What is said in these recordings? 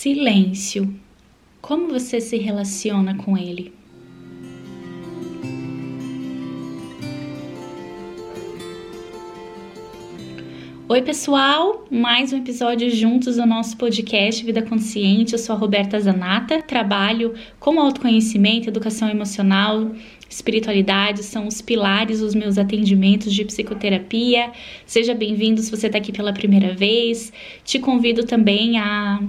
Silêncio. Como você se relaciona com ele? Oi, pessoal! Mais um episódio juntos do nosso podcast Vida Consciente. Eu sou a Roberta Zanata, trabalho com autoconhecimento, educação emocional, espiritualidade, são os pilares dos meus atendimentos de psicoterapia. Seja bem-vindo se você está aqui pela primeira vez. Te convido também a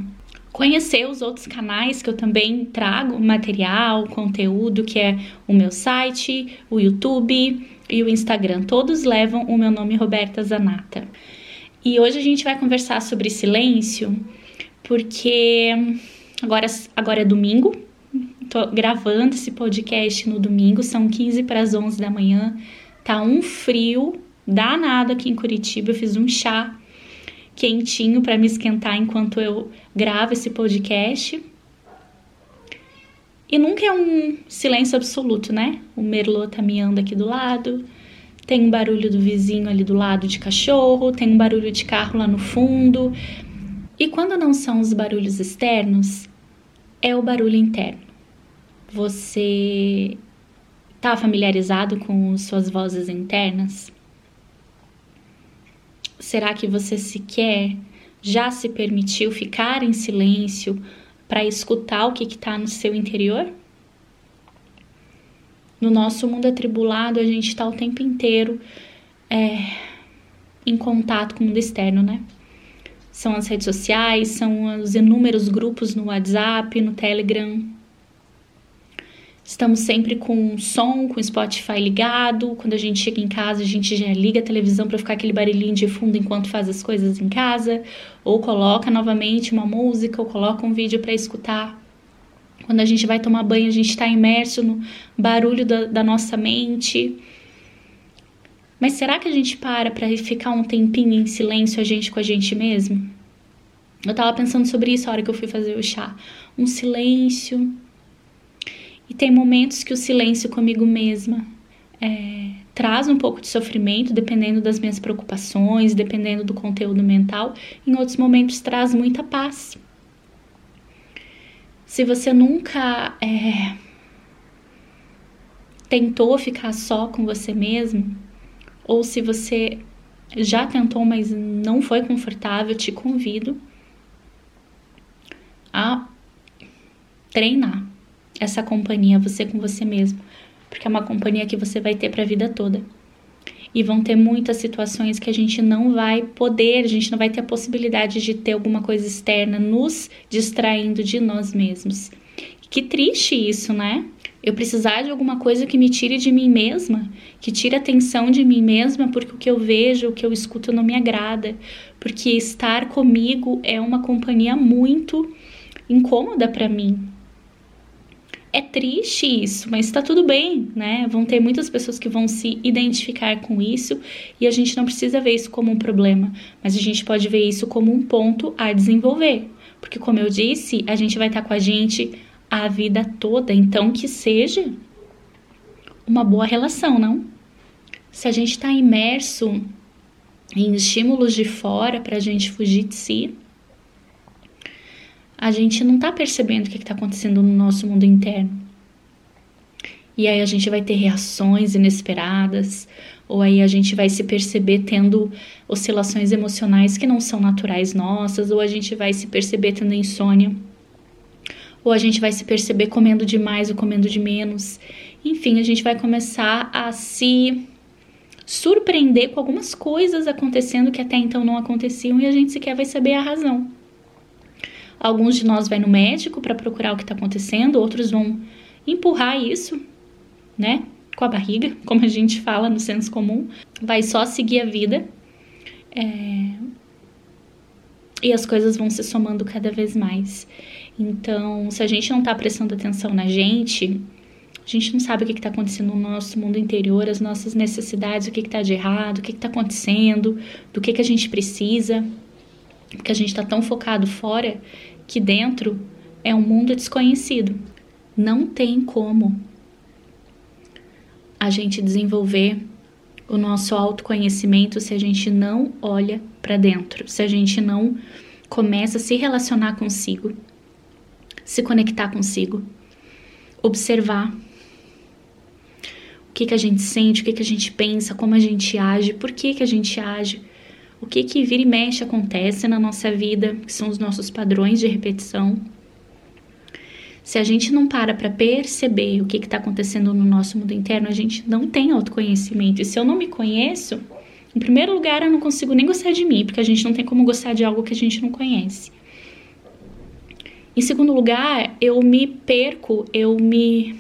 conhecer os outros canais que eu também trago material, conteúdo, que é o meu site, o YouTube e o Instagram. Todos levam o meu nome Roberta Zanata. E hoje a gente vai conversar sobre silêncio, porque agora, agora é domingo, tô gravando esse podcast no domingo, são 15 para as 11 da manhã, tá um frio danado aqui em Curitiba, eu fiz um chá quentinho para me esquentar enquanto eu gravo esse podcast. E nunca é um silêncio absoluto, né? O Merlot tá miando aqui do lado, tem um barulho do vizinho ali do lado de cachorro, tem um barulho de carro lá no fundo. E quando não são os barulhos externos, é o barulho interno. Você está familiarizado com suas vozes internas? Será que você sequer já se permitiu ficar em silêncio para escutar o que está no seu interior? No nosso mundo atribulado, a gente está o tempo inteiro é, em contato com o mundo externo, né? São as redes sociais, são os inúmeros grupos no WhatsApp, no Telegram. Estamos sempre com som, com Spotify ligado. Quando a gente chega em casa, a gente já liga a televisão para ficar aquele barulhinho de fundo enquanto faz as coisas em casa, ou coloca novamente uma música, ou coloca um vídeo para escutar. Quando a gente vai tomar banho, a gente está imerso no barulho da, da nossa mente. Mas será que a gente para para ficar um tempinho em silêncio a gente com a gente mesmo? Eu tava pensando sobre isso a hora que eu fui fazer o chá. Um silêncio. E tem momentos que o silêncio comigo mesma é, traz um pouco de sofrimento, dependendo das minhas preocupações, dependendo do conteúdo mental. Em outros momentos traz muita paz. Se você nunca é, tentou ficar só com você mesmo, ou se você já tentou, mas não foi confortável, te convido a treinar essa companhia, você com você mesmo, porque é uma companhia que você vai ter para a vida toda e vão ter muitas situações que a gente não vai poder, a gente não vai ter a possibilidade de ter alguma coisa externa nos distraindo de nós mesmos. Que triste isso, né? Eu precisar de alguma coisa que me tire de mim mesma, que tire a atenção de mim mesma, porque o que eu vejo, o que eu escuto não me agrada, porque estar comigo é uma companhia muito incômoda para mim, é triste isso, mas está tudo bem, né? Vão ter muitas pessoas que vão se identificar com isso e a gente não precisa ver isso como um problema, mas a gente pode ver isso como um ponto a desenvolver. Porque, como eu disse, a gente vai estar com a gente a vida toda, então que seja uma boa relação, não? Se a gente está imerso em estímulos de fora para a gente fugir de si, a gente não está percebendo o que está acontecendo no nosso mundo interno. E aí a gente vai ter reações inesperadas, ou aí a gente vai se perceber tendo oscilações emocionais que não são naturais nossas, ou a gente vai se perceber tendo insônia, ou a gente vai se perceber comendo demais ou comendo de menos. Enfim, a gente vai começar a se surpreender com algumas coisas acontecendo que até então não aconteciam e a gente sequer vai saber a razão. Alguns de nós vai no médico para procurar o que está acontecendo, outros vão empurrar isso, né? Com a barriga, como a gente fala no senso comum, vai só seguir a vida. É... E as coisas vão se somando cada vez mais. Então, se a gente não está prestando atenção na gente, a gente não sabe o que está acontecendo no nosso mundo interior, as nossas necessidades, o que está de errado, o que está acontecendo, do que, que a gente precisa. Porque a gente está tão focado fora que dentro é um mundo desconhecido. Não tem como a gente desenvolver o nosso autoconhecimento se a gente não olha para dentro, se a gente não começa a se relacionar consigo. se conectar consigo, observar o que, que a gente sente, o que, que a gente pensa, como a gente age, por que, que a gente age, o que que vira e mexe acontece na nossa vida, que são os nossos padrões de repetição. Se a gente não para para perceber o que está acontecendo no nosso mundo interno, a gente não tem autoconhecimento. E se eu não me conheço, em primeiro lugar, eu não consigo nem gostar de mim, porque a gente não tem como gostar de algo que a gente não conhece. Em segundo lugar, eu me perco, eu me.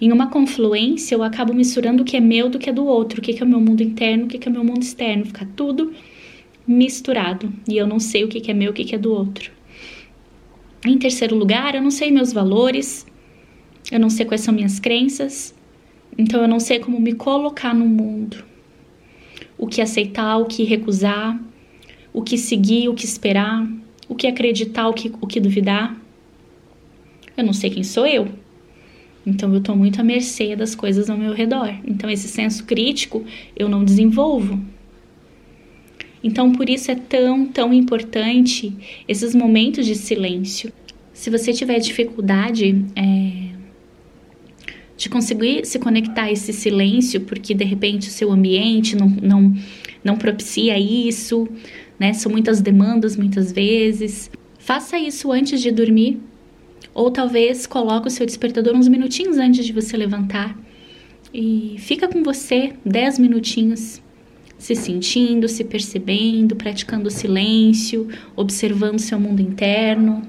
Em uma confluência, eu acabo misturando o que é meu do que é do outro, o que é o meu mundo interno, o que é o meu mundo externo. Fica tudo misturado. E eu não sei o que é meu, o que é do outro. Em terceiro lugar, eu não sei meus valores, eu não sei quais são minhas crenças, então eu não sei como me colocar no mundo. O que aceitar, o que recusar, o que seguir, o que esperar, o que acreditar, o que, o que duvidar. Eu não sei quem sou eu. Então eu estou muito à mercê das coisas ao meu redor. Então esse senso crítico eu não desenvolvo. Então, por isso é tão, tão importante esses momentos de silêncio. Se você tiver dificuldade é, de conseguir se conectar a esse silêncio, porque de repente o seu ambiente não, não, não propicia isso, né? São muitas demandas muitas vezes. Faça isso antes de dormir, ou talvez coloque o seu despertador uns minutinhos antes de você levantar e fica com você 10 minutinhos se sentindo, se percebendo, praticando o silêncio, observando seu mundo interno.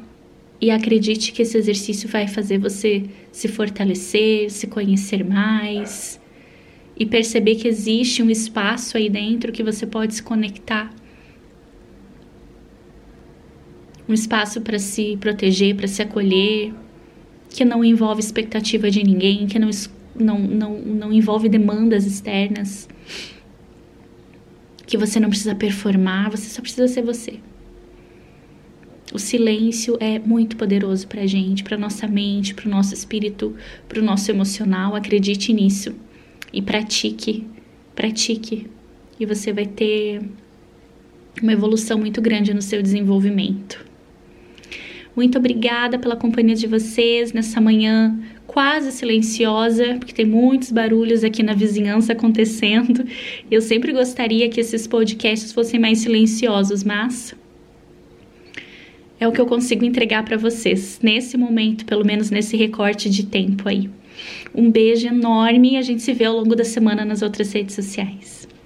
E acredite que esse exercício vai fazer você se fortalecer, se conhecer mais e perceber que existe um espaço aí dentro que você pode se conectar. Um espaço para se proteger, para se acolher, que não envolve expectativa de ninguém, que não, não, não, não envolve demandas externas que você não precisa performar, você só precisa ser você. O silêncio é muito poderoso para gente, para nossa mente, para o nosso espírito, para o nosso emocional. Acredite nisso e pratique, pratique, e você vai ter uma evolução muito grande no seu desenvolvimento. Muito obrigada pela companhia de vocês nessa manhã quase silenciosa, porque tem muitos barulhos aqui na vizinhança acontecendo. Eu sempre gostaria que esses podcasts fossem mais silenciosos, mas é o que eu consigo entregar para vocês nesse momento, pelo menos nesse recorte de tempo aí. Um beijo enorme e a gente se vê ao longo da semana nas outras redes sociais.